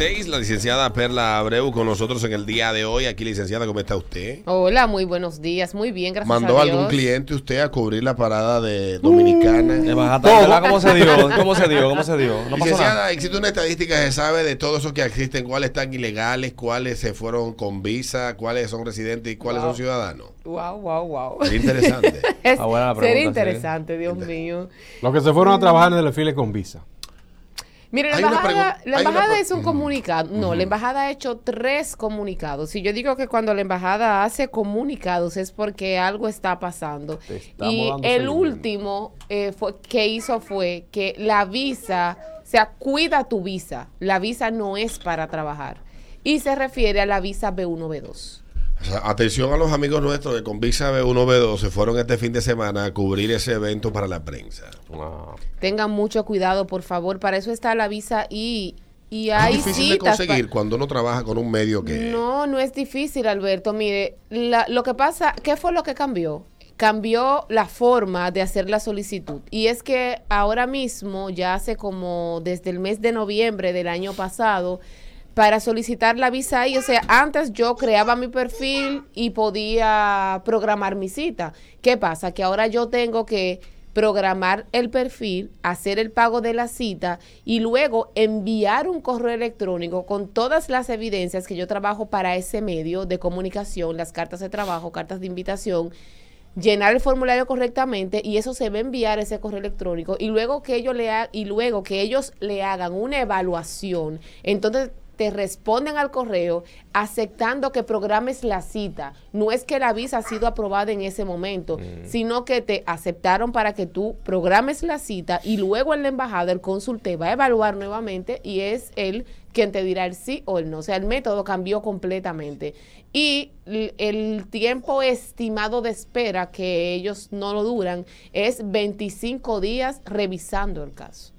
6, la licenciada Perla Abreu con nosotros en el día de hoy. Aquí, licenciada, ¿cómo está usted? Hola, muy buenos días. Muy bien, gracias ¿Mandó a Dios. algún cliente usted a cubrir la parada de Dominicana? De Manhattan, ¿verdad? ¿Cómo se dio? ¿Cómo se dio? ¿Cómo se dio? No pasó nada. Licenciada, existe una estadística que se sabe de todos esos que existen, cuáles están ilegales, cuáles se fueron con visa, cuáles son residentes y cuáles son ciudadanos. Wow, wow, wow. Es interesante. Es, Ah, buena pregunta, sería sí. interesante, Dios mío. Los que se fueron a trabajar en el desfile con visa. Mire, la embajada, la embajada es un comunicado. No, la embajada ha hecho tres comunicados. Si yo digo que cuando la embajada hace comunicados es porque algo está pasando. Y el último eh, fue, que hizo fue que la visa, o sea, cuida tu visa. La visa no es para trabajar. Y se refiere a la visa B1, B2. O sea, atención a los amigos nuestros que con visa B1, B2 se fueron este fin de semana a cubrir ese evento para la prensa. Tengan mucho cuidado, por favor. Para eso está la visa y, y Es hay difícil de citas. conseguir cuando uno trabaja con un medio que... No, no es difícil, Alberto. Mire, la- lo que pasa, ¿qué fue lo que cambió? Cambió la forma de hacer la solicitud. Y es que ahora mismo, ya hace como desde el mes de noviembre del año pasado, para solicitar la visa ahí, o sea, antes yo creaba mi perfil y podía programar mi cita. ¿Qué pasa? Que ahora yo tengo que programar el perfil, hacer el pago de la cita y luego enviar un correo electrónico con todas las evidencias que yo trabajo para ese medio de comunicación, las cartas de trabajo, cartas de invitación, llenar el formulario correctamente y eso se va a enviar ese correo electrónico y luego que ellos le y luego que ellos le hagan una evaluación, entonces te responden al correo aceptando que programes la cita. No es que la visa ha sido aprobada en ese momento, sino que te aceptaron para que tú programes la cita y luego en la embajada el cónsul te va a evaluar nuevamente y es él quien te dirá el sí o el no. O sea, el método cambió completamente. Y el tiempo estimado de espera, que ellos no lo duran, es 25 días revisando el caso.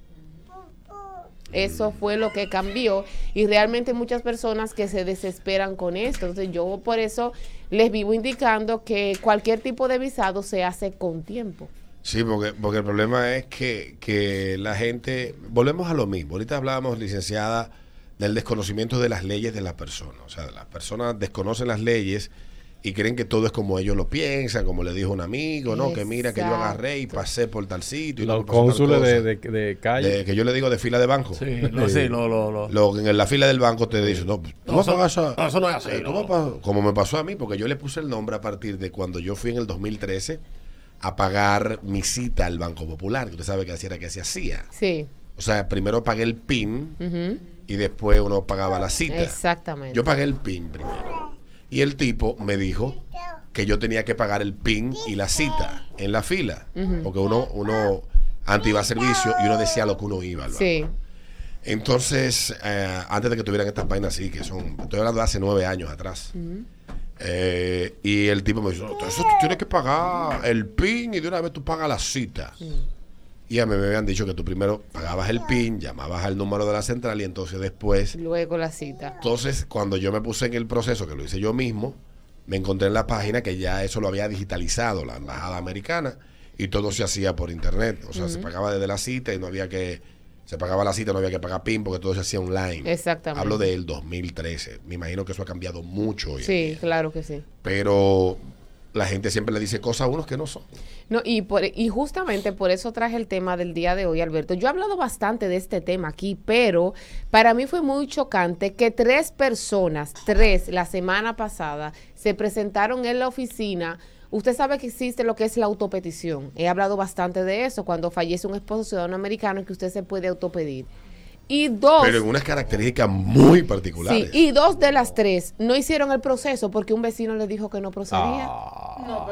Eso fue lo que cambió y realmente muchas personas que se desesperan con esto. Entonces yo por eso les vivo indicando que cualquier tipo de visado se hace con tiempo. Sí, porque, porque el problema es que, que la gente, volvemos a lo mismo, ahorita hablábamos, licenciada, del desconocimiento de las leyes de las personas. O sea, las personas desconocen las leyes y creen que todo es como ellos lo piensan, como le dijo un amigo, ¿no? Que mira que yo agarré y pasé por tal sitio. Y Los cónsules de, de, de calle. De- que yo le digo de fila de banco. Sí, lo, sí, lo, lo, lo. Lo, en la fila del banco te dicen, no, tú No, vas a eso- no, eso no es así, eh, no. como me pasó a mí, porque yo le puse el nombre a partir de cuando yo fui en el 2013 a pagar mi cita al Banco Popular, que usted sabe que así era que se hacía. Sí. O sea, primero pagué el PIN y después uno pagaba la cita. Exactamente. Yo pagué el PIN primero. Y el tipo me dijo que yo tenía que pagar el PIN y la cita en la fila. Porque uno, uno antes iba a servicio y uno decía lo que uno iba. al. Sí. Entonces, eh, antes de que tuvieran estas vainas así, que son, estoy hablando de hace nueve años atrás. Eh, y el tipo me dice, "No, eso tú tienes que pagar el PIN y de una vez tú pagas la cita. Y a mí me habían dicho que tú primero pagabas el PIN, llamabas al número de la central y entonces después Luego la cita. entonces, cuando yo me puse en el proceso, que lo hice yo mismo, me encontré en la página que ya eso lo había digitalizado la embajada americana y todo se hacía por internet. O sea, se pagaba desde la cita y no había que. Se pagaba la cita, no había que pagar PIN porque todo se hacía online. Exactamente. Hablo del 2013. Me imagino que eso ha cambiado mucho. hoy en Sí, día. claro que sí. Pero la gente siempre le dice cosas a unos que no son. No, y, por, y justamente por eso traje el tema del día de hoy, Alberto. Yo he hablado bastante de este tema aquí, pero para mí fue muy chocante que tres personas, tres, la semana pasada, se presentaron en la oficina. Usted sabe que existe lo que es la autopetición. He hablado bastante de eso. Cuando fallece un esposo ciudadano americano, que usted se puede autopedir. Y dos. Pero en unas características muy Sí, particulares. y dos de las tres no hicieron el proceso porque un vecino les dijo que no procedía. Ah.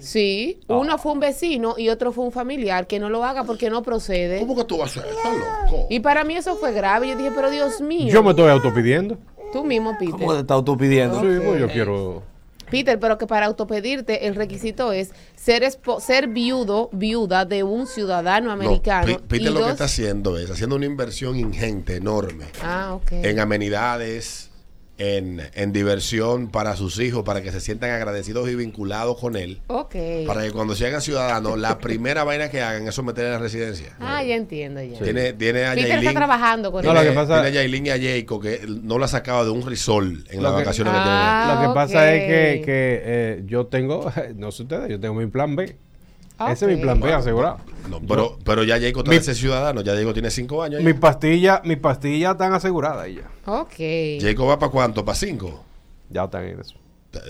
Sí, uno fue un vecino y otro fue un familiar que no lo haga porque no procede. ¿Cómo que tú vas a hacer? Estás loco. Y para mí eso fue grave. Yo dije, pero Dios mío. Yo me estoy autopidiendo. Tú mismo, ¿Cómo te estás tú pidiendo? Sí, pues yo quiero. Peter, pero que para autopedirte el requisito es ser espo- ser viudo, viuda de un ciudadano No, americano. Peter y lo que está haciendo es haciendo una inversión ingente, enorme, Ah, ok. en amenidades, en, en diversión para sus hijos, para que se sientan agradecidos y vinculados con él. Ok. Para que cuando sean ciudadanos, la primera vaina que hagan es someter a la residencia. Ah, ya entiendo ya. Tiene, tiene a Peter está Yailin. trabajando con No, Tiene, lo que pasa- tiene a Yailin y a Jacob que no la ha sacado de un risol en las que- vacaciones que, Ah, Lo que pasa es que, que, eh, yo tengo, no sé ustedes, yo tengo mi plan B. Ese es mi plan B asegurado. tienen. No, pero, pero ya Jacob está Mi- de ser ciudadano, ya Jacob tiene cinco años. Mi ya. pastilla, mi pastilla están aseguradas ya. Ok. Jacob va para cuánto, para cinco. Ya están en eso.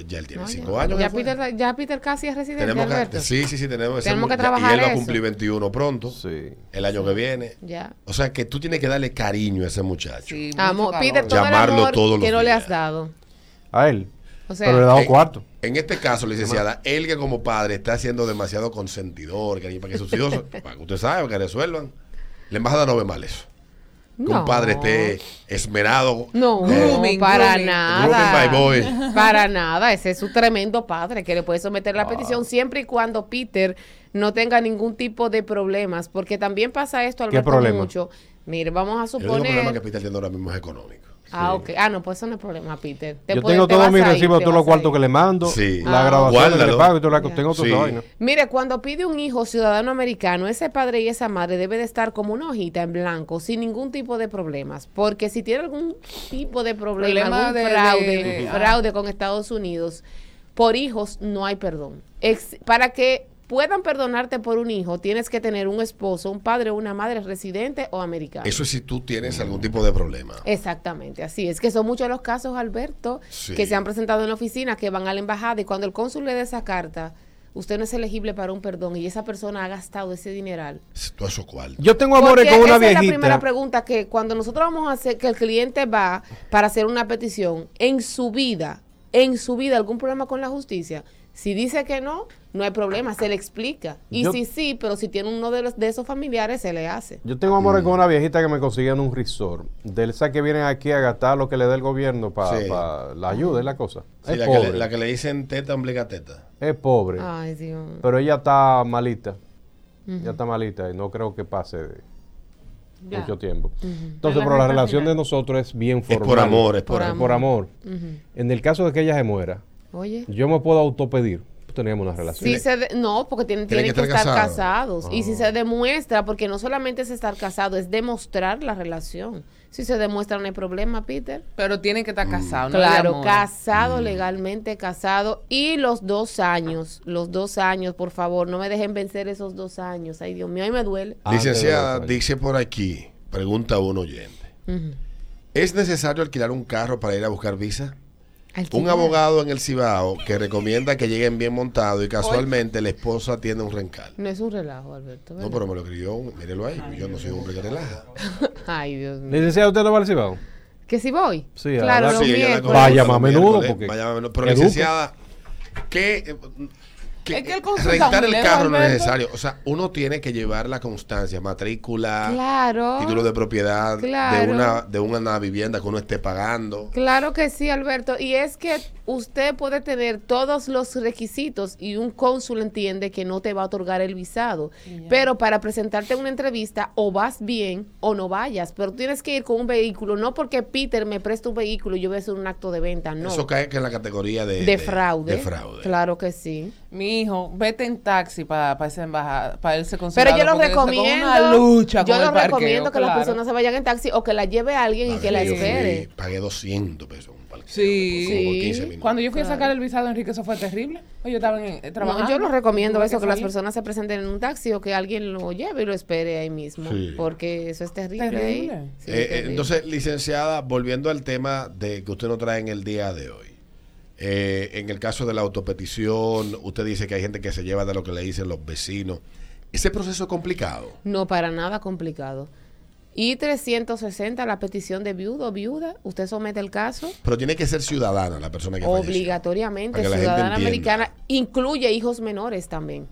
Ya él tiene No, cinco ya, años. ya que. Peter, ya Peter casi es residente, tenemos Alberto. que, sí, sí, sí, tenemos, Tenemos que trabajar Y él va a eso. cumplir 21 pronto, Sí. el año que viene. Ya. O sea que tú tienes que darle cariño a ese muchacho. Sí, calor. Peter, todo el Llamarlo amor todos que los no le has dado. A él. O sea, Pero le he dado Eh, cuarto. En este caso, licenciada, él que como padre está siendo demasiado consentidor, cariño, para que sus hijos, para que usted sabe, para que resuelvan. La embajada no ve mal eso. Que no. un padre esté esmerado. No, eh, Grooming, para grooming. nada. Grooming my boy. Para nada. Ese es su tremendo padre que le puede someter la Ah. petición siempre y cuando Peter no tenga ningún tipo de problemas. Porque también pasa esto, Alberto, problema? mucho. Mire, vamos a El único problema que suponer. Peter tiene ahora mismo es económico. Ah, ok. Ah, no, pues eso no es problema, Peter. Te Yo puede- tengo te todos mis recibos, todos los cuartos que le mando, Sí. la Ah. grabación que le pago y todo lo que tengo Sí. Mire, cuando pide un hijo ciudadano americano, ese padre y esa madre debe de estar como una hojita en blanco, sin ningún tipo de problemas. Porque si tiene algún tipo de problema, Problema algún de- de- fraude, de- fraude con Estados Unidos, por hijos no hay perdón. Ex- para que puedan perdonarte por un hijo, tienes que tener un esposo, un padre o una madre residente o americano. Eso es si tú tienes algún tipo de problema. Exactamente, así es que son muchos los casos, Alberto, Sí. que se han presentado en la oficina, que van a la embajada y cuando el cónsul le dé esa carta, usted no es elegible para un perdón y esa persona ha gastado ese dineral. Todo eso cual. Yo tengo amores Porque con una esa es la primera viejita. pregunta que cuando nosotros vamos a hacer, que el cliente va para hacer una petición, en su vida, en su vida, algún problema con la justicia, si dice que no, no hay problema, se le explica. Y Yo- si sí, pero si tiene uno de, los, de esos familiares, se le hace. Yo tengo amores con una viejita que me consigue en un resort. De esas que vienen aquí a gastar lo que le dé el gobierno para Sí. la ayuda, es la cosa. Sí, es la, que le, pobre. la que le dicen teta obliga teta. Es pobre. Ay, Dios. Pero ella está malita. Ya está malita y no creo que pase de Ya. mucho tiempo. Es Entonces, pero la relación final. de nosotros es bien Es formal. por amor, es por, Por amor. Amor. En el caso de que ella se muera, Oye. yo me puedo autopedir. Tenemos una relación. Sí se de- no, porque tienen, Tienen tienen que que, estar estar casados. Y si se demuestra, porque no solamente es estar casado, es demostrar la relación. Si se demuestra, no hay problema, Peter. Pero tienen que estar casados, ¿no? Claro, casado, legalmente casado. Y los dos años, los dos años, por favor, no me dejen vencer esos dos años. Ay, Dios mío, ahí me duele. Licenciada, dice por aquí, pregunta un oyente. ¿Es necesario alquilar un carro para ir a buscar visa? Un abogado en el Cibao que recomienda que lleguen bien montados y casualmente la esposa tiene un rencal. No es un relajo, Alberto. No, pero me lo escribió, mírelo ahí. Yo no soy un hombre que relaja. Ay, Dios mío. Licenciado, ¿usted no va al Cibao? ¿Que si voy? Sí, claro, Sí, Vaya más a menudo, porque vaya más a menudo. Pero educa. licenciada, ¿qué, eh, que Es que el rentar el carro no es necesario. O sea, uno tiene que llevar la constancia, matrícula, Claro. título de propiedad de una de una vivienda que uno esté pagando. Claro que sí, Alberto. Y es que usted puede tener todos los requisitos y un cónsul entiende que no te va a otorgar el visado. Pero para presentarte a una entrevista o vas bien o no vayas. Pero tienes que ir con un vehículo, no porque Peter me presta un vehículo y yo voy a hacer un acto de venta, no. Eso cae que en la categoría de, de, fraude. de fraude. Claro que sí. Mi hijo, vete en taxi para esa embajada, para ese consulado. Pero yo lo es recomiendo. Una lucha yo con lo el parqueo, recomiendo que las personas se vayan en taxi o que la lleve a alguien y que la espere. pagué 200 pesos un parqueo. Sí. por- por Sí. 15 minutos. Cuando yo fui a sacar el visado, Enrique, eso fue terrible. Yo estaba en, eh, trabajando. No, yo lo recomiendo eso, que las personas se presenten en un taxi o que alguien lo lleve y lo espere ahí mismo. Sí. Porque eso es terrible. Terrible. ahí. Sí, Eh, eh, terrible. entonces, licenciada, volviendo al tema de que usted nos trae en el día de hoy. Eh, en el caso de la autopetición, usted dice que hay gente que se lleva de lo que le dicen los vecinos. Ese proceso es complicado. No, para nada complicado. Y 360, la petición de viudo o viuda, usted somete el caso Pero tiene que ser ciudadana la persona que falleció. obligatoriamente, gente ciudadana americana, incluye hijos menores también.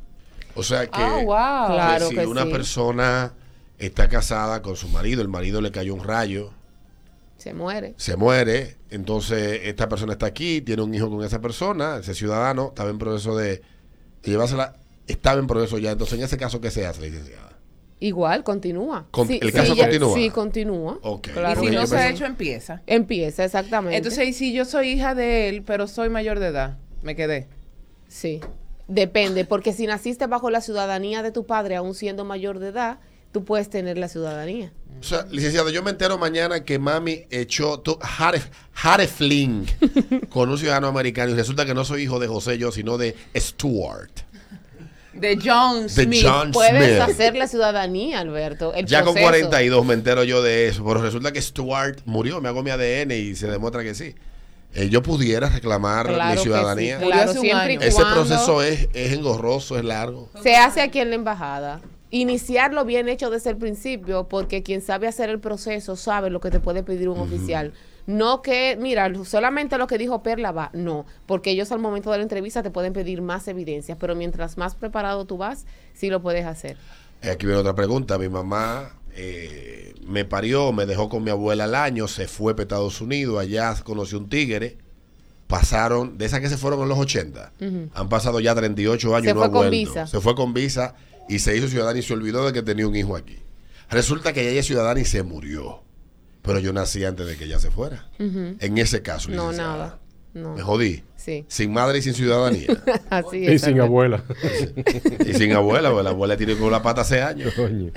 O sea que, Ah, wow. que Claro si que una sí. persona está casada con su marido, el marido le cayó un rayo, Se muere. se muere, entonces esta persona está aquí, tiene un hijo con esa persona, ese ciudadano, estaba en proceso de, de llevársela, estaba en proceso ya, entonces en ese caso, ¿qué se hace, licenciada? Igual, continúa. Con- Sí, ¿el sí, caso ya- continúa? Sí, continúa. Ok. Claro y si no se ha hecho, empieza. Empieza, exactamente. Entonces, y si yo soy hija de él, pero soy mayor de edad, me quedé. Sí, depende, porque si naciste bajo la ciudadanía de tu padre, aún siendo mayor de edad, tú puedes tener la ciudadanía. O sea, licenciado, yo me entero mañana que mami echó tu- Flynn con un ciudadano americano y resulta que no soy hijo de José yo, sino de Stuart. De John De Smith. John Puedes Smith. hacer la ciudadanía, Alberto. El Ya con proceso. 42 me entero yo de eso, pero resulta que Stuart murió, me hago mi ADN y se demuestra que sí. Eh, yo pudiera reclamar Claro mi ciudadanía. sí, claro, siempre y. Ese proceso es, es engorroso, es largo. se hace aquí en la embajada. Iniciarlo bien hecho desde el principio, porque quien sabe hacer el proceso sabe lo que te puede pedir un oficial. No que, mira, solamente lo que dijo Perla va, no, porque ellos al momento de la entrevista te pueden pedir más evidencias, pero mientras más preparado tú vas, sí lo puedes hacer. Eh, Aquí viene otra pregunta. Mi mamá eh, me parió, me dejó con mi abuela al año, se fue para Estados Unidos, allá conoció un tigre. Pasaron, de esas que se fueron en los 80, han pasado ya 38 años Se no fue ha con vuelto. visa. Se fue con visa y se hizo ciudadana y se olvidó de que tenía un hijo aquí. Resulta que ella es ciudadana y se murió. Pero yo nací antes de que ella se fuera. En ese caso, No, nada. No. Me jodí. Sí. Sin madre y sin ciudadanía. Así Y es. sin Alberto. abuela. y sin abuela, porque la abuela tiene con la pata hace años. Coño.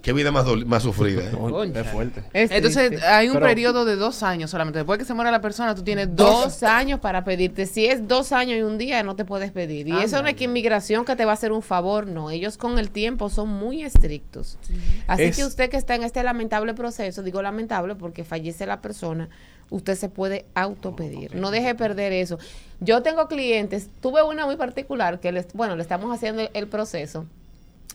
Qué vida más, más sufrida. ¿eh? Coño, Es fuerte. Es Entonces, hay un Pero- periodo de dos años solamente. Después que se muera la persona, tú tienes dos. dos años para pedirte. Si es dos años y un día, no te puedes pedir. Y eso no es que inmigración que te va a hacer un favor, no. Ellos con el tiempo son muy estrictos. Así Es- que usted que está en este lamentable proceso, digo lamentable porque fallece la persona, usted se puede autopedir. No deje perder eso. Yo tengo clientes, tuve una muy particular que, les, bueno, le estamos haciendo el, proceso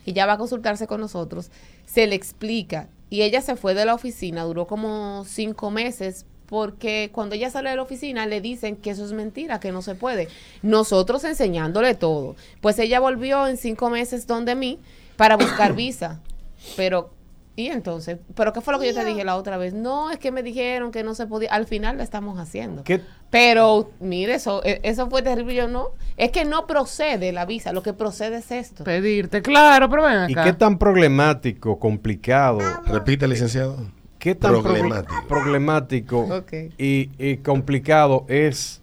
y ya va a consultarse con nosotros, se le explica. Y ella se fue de la oficina, duró como cinco meses, porque cuando ella sale de la oficina le dicen que eso es mentira, que no se puede. Nosotros enseñándole todo. Pues ella volvió en cinco meses donde mí para buscar visa. Pero, ¿y entonces? ¿Pero qué fue lo que yo te dije la otra vez? No, es que me dijeron que no se podía. Al final la estamos haciendo. ¿Qué, Pero, mire, eso, e- eso fue terrible. Yo no. Es que no procede la visa, lo que procede es esto. Pedirte, claro, pero ven ¿Y acá. qué tan problemático, complicado, Repite, licenciado. qué tan proble- Problemático. problemático y, y complicado es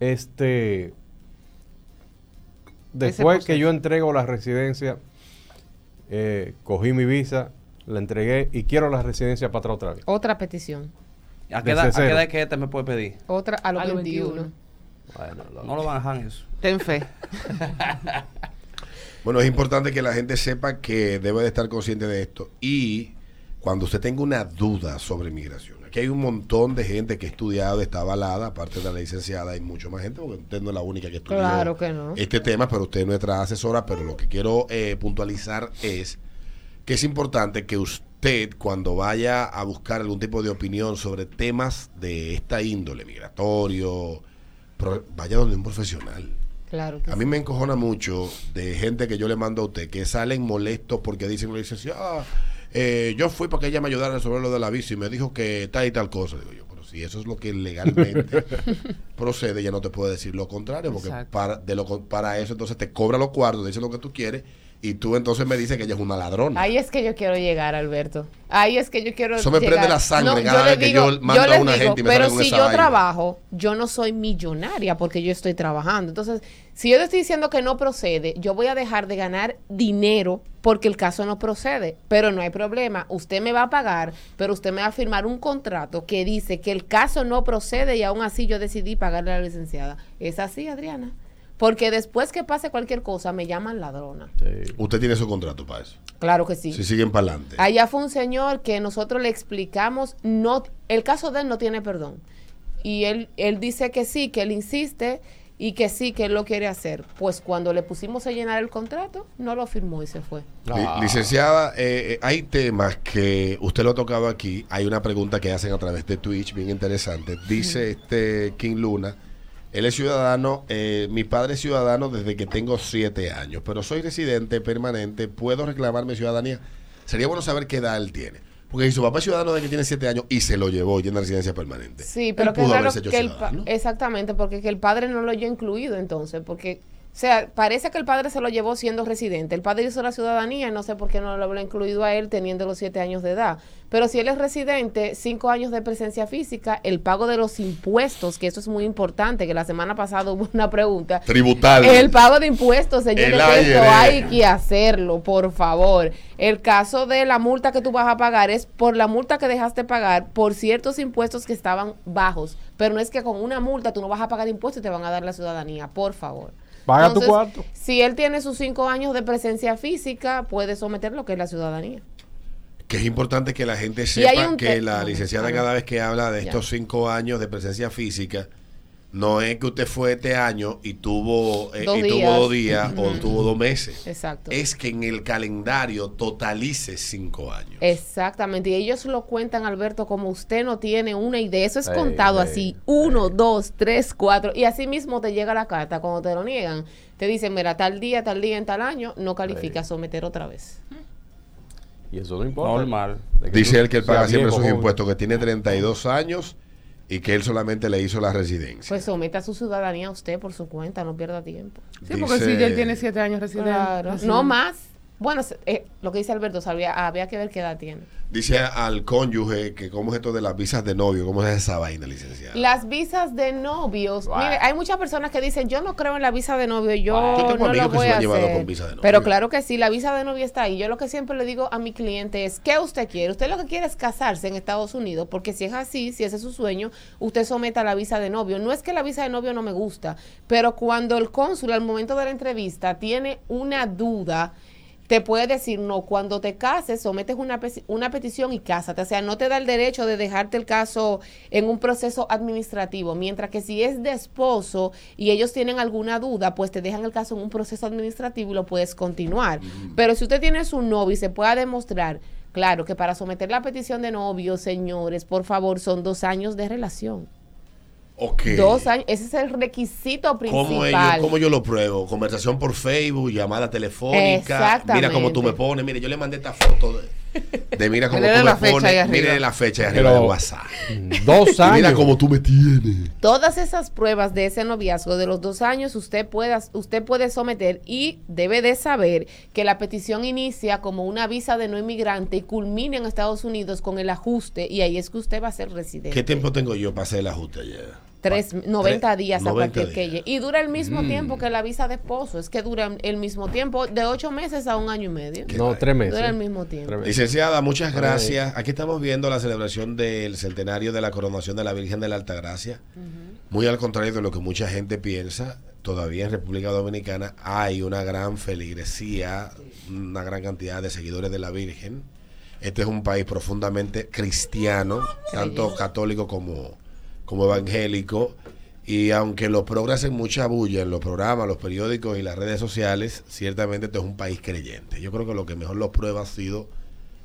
este después que yo entrego la residencia, eh, cogí mi visa, la entregué y quiero la residencia para atrás otra vez. Otra petición. ¿A qué edad, Desde a qué cero. edad es que este me puede pedir? Otra a los A los 21. 21. Bueno, lo- no lo van a dejar en eso. Ten fe. Bueno, es importante que la gente sepa que debe de estar consciente de esto. Y cuando usted tenga una duda sobre inmigración, aquí hay un montón de gente que ha estudiado, está avalada, aparte de la licenciada, hay mucho más gente, porque usted no es la única que estudió Claro que no. este tema, pero usted es nuestra asesora. Pero lo que quiero eh, puntualizar es que es importante que usted, cuando vaya a buscar algún tipo de opinión sobre temas de esta índole, migratorio, vaya donde un profesional. Claro que A mí sí. me encojona mucho de gente que yo le mando a usted que salen molestos porque dicen, le dicen, ah, eh, yo fui para que ella me ayudara a resolver lo de la visa y me dijo que tal y tal cosa. Digo yo, pero si eso es lo que legalmente procede, ya no te puede decir lo contrario, porque Exacto. para, de lo, para eso entonces te cobra los cuartos, dice lo que tú quieres y tú entonces me dices que ella es una ladrona. Ahí es que yo quiero llegar, Alberto. Ahí es que yo quiero Eso me llegar. prende la sangre cada yo vez que yo mando a una gente y me Pero si yo vaina. trabajo, yo no soy millonaria porque yo estoy trabajando. Entonces, si yo te estoy diciendo que no procede, yo voy a dejar de ganar dinero porque el caso no procede. Pero no hay problema. Usted me va a pagar, pero usted me va a firmar un contrato que dice que el caso no procede y aún así yo decidí pagarle a la licenciada. ¿Es así, Adriana? Porque después que pase cualquier cosa, me llaman ladrona. Usted tiene su contrato para eso. Claro que sí. Si siguen para adelante. Allá fue un señor que nosotros le explicamos, no, el caso de él no tiene perdón. Y él, él dice que sí, que él insiste y que sí, que él lo quiere hacer. Pues cuando le pusimos a llenar el contrato, no lo firmó y se fue. Li- Licenciada, eh, eh, hay temas que usted lo ha tocado aquí. Hay una pregunta que hacen a través de Twitch, bien interesante. Dice este King Luna, él es ciudadano, eh, mi padre es ciudadano desde que tengo siete años, pero soy residente permanente, puedo reclamar mi ciudadanía. Sería bueno saber qué edad él tiene. Porque si su papá es ciudadano desde que tiene siete años y se lo llevó y en la residencia permanente. Sí, él pero que pudo hecho que el exactamente, porque que el padre no lo haya incluido entonces, porque O sea, parece que el padre se lo llevó siendo residente. El padre hizo la ciudadanía, no sé por qué no lo habrá incluido a él teniendo los siete años de edad. Pero si él es residente, cinco años de presencia física, el pago de los impuestos, que eso es muy importante, que la semana pasada hubo una pregunta. Tributal. El pago de impuestos, señores, esto hay que hacerlo, por favor. El caso de la multa que tú vas a pagar es por la multa que dejaste pagar por ciertos impuestos que estaban bajos. Pero no es que con una multa tú no vas a pagar impuestos y te van a dar la ciudadanía, por favor. Paga tu cuarto. Si él tiene sus cinco años de presencia física, puede someter lo que es la ciudadanía. Que es importante que la gente sepa que la licenciada cada vez que habla de Ya. estos cinco años de presencia física, no es que usted fue este año y tuvo, eh, Dos y tuvo días. dos días o tuvo dos meses. Exacto. Es que en el calendario totalice cinco años. Exactamente, y ellos lo cuentan, Alberto, como usted no tiene una idea. Eso es contado sí, así, uno, dos, tres, cuatro, y así mismo te llega la carta cuando te lo niegan. Te dicen, mira, tal día, tal día, en tal año, no califica a someter otra vez. Y eso no importa. Normal. Dice tú él que él paga siempre viejo, sus joven. impuestos, que tiene 32 años y que él solamente le hizo la residencia. Pues someta su ciudadanía a usted por su cuenta, no pierda tiempo. Sí, porque si él tiene siete años residente. Claro, no más. Bueno, eh, lo que dice Alberto, sabía, había que ver qué edad tiene. Dice al cónyuge que cómo es esto de las visas de novio, cómo es esa vaina, licenciada. Las visas de novios. Wow. Mire, hay muchas personas que dicen, yo no creo en la visa de novio, yo, Wow. Yo tengo no lo voy a hacer. con visa de novio. Pero claro que sí, la visa de novio está ahí. Yo lo que siempre le digo a mi cliente es, ¿qué usted quiere? Usted lo que quiere es casarse en Estados Unidos, porque si es así, si ese es su sueño, usted someta la visa de novio. No es que la visa de novio no me gusta, pero cuando el cónsul al momento de la entrevista tiene una duda, te puede decir, no, cuando te cases, sometes una, una petición y cásate. O sea, no te da el derecho de dejarte el caso en un proceso administrativo. Mientras que si es de esposo y ellos tienen alguna duda, pues te dejan el caso en un proceso administrativo y lo puedes continuar. Pero si usted tiene su novio y se pueda demostrar, claro, que para someter la petición de novio, señores, por favor, son dos años de relación. Dos años, ese es el requisito principal. ¿Cómo, ellos, ¿Cómo yo lo pruebo? Conversación por Facebook, llamada telefónica. Exactamente. Mira cómo tú me pones. Mire, yo le mandé esta foto de, de mira cómo tú me pones. Mire la fecha ahí arriba de WhatsApp. Dos años. mira cómo tú me tienes. Todas esas pruebas de ese noviazgo de los dos años usted puede, usted puede someter y debe de saber que la petición inicia como una visa de no inmigrante y culmina en Estados Unidos con el ajuste y ahí es que usted va a ser residente. ¿Qué tiempo tengo yo para hacer el ajuste ayer? Tres, 90 días a 90 cualquier que días. llegue. Y dura el mismo Mm. tiempo que la visa de esposo. Es que dura el mismo tiempo, de ocho meses a un año y medio. Qué No, vaina. tres meses. Dura el mismo tiempo. Tres meses. Licenciada, muchas gracias. Aquí estamos viendo la celebración del centenario de la coronación de la Virgen de la Altagracia. Muy al contrario de lo que mucha gente piensa, todavía en República Dominicana hay una gran feligresía, una gran cantidad de seguidores de la Virgen. Este es un país profundamente cristiano, tanto católico como, como evangélico. Y aunque los progres hacen mucha bulla en los programas, los periódicos y las redes sociales, ciertamente este es un país creyente. Yo creo que lo que mejor lo prueba ha sido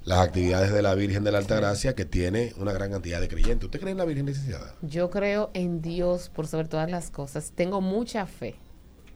las actividades de la Virgen de la Altagracia, que tiene una gran cantidad de creyentes. ¿Usted cree en la Virgen licenciada? Yo creo en Dios por sobre todas las cosas. Tengo mucha fe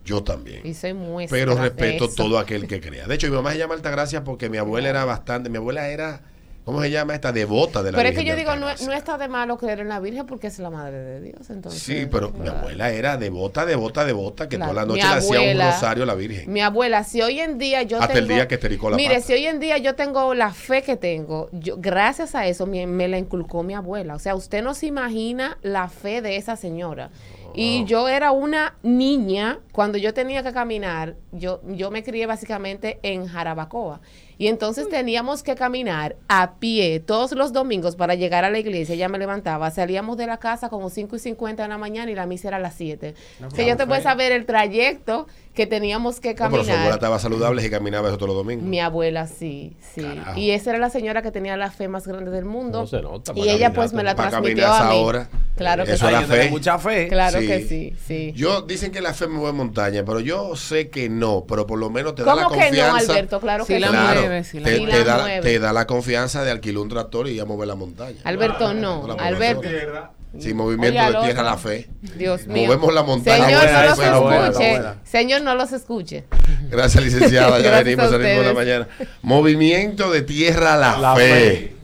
Yo también. y soy muestra Pero respeto eso. todo aquel que crea. De hecho, mi mamá se llama Altagracia porque mi abuela era bastante, mi abuela era, ¿cómo se llama esta? Devota de la Pero es Virgen que yo digo, no, está de malo creer en la Virgen porque es la madre de Dios. Entonces, Sí, pero mi abuela era devota, devota, devota, que Claro. toda la Mi noche le hacía un rosario a la Virgen. Mi abuela, si hoy en día yo Hasta tengo... el día que estericó la Mire, pata. si hoy en día yo tengo la fe que tengo, yo, gracias a eso me, me la inculcó mi abuela. O sea, usted no se imagina la fe de esa señora. Y yo era una niña, cuando yo tenía que caminar, yo, yo me crié básicamente en Jarabacoa. Y entonces teníamos que caminar a pie todos los domingos para llegar a la iglesia. Ella me levantaba. Salíamos de la casa como 5 y 50 de la mañana y la misa era a las 7. o sea, yo te puedes saber el trayecto que teníamos que No, pero su abuela caminar. estaba saludable y caminaba eso todos los domingos. Mi abuela sí, sí. Carajo. Y esa era la señora que tenía la fe más grande del mundo. No se nota, y ella caminar, pues me la para transmitió caminar a esa mí. hora. Claro que Eso sí. que tener fe. mucha fe. Claro Sí. que sí, sí. Yo dicen que la fe me mueve montaña, pero yo sé que no, pero por lo menos te da la ¿Cómo que no, confianza. Alberto? Claro Sí que la sí. Claro, mueve, sí la te, mueve. da, mueve. te da la confianza de alquilar un tractor y ir a mover la montaña. Alberto, no. No Alberto. Sin movimiento Oiga, de tierra la fe. Dios mío. Movemos la montaña. Señor, buena no los buena, escuche. buena. Señor, no los escuche. Gracias, licenciada. Ya Gracias venimos a a la mañana. Movimiento de tierra la, La fe. fe.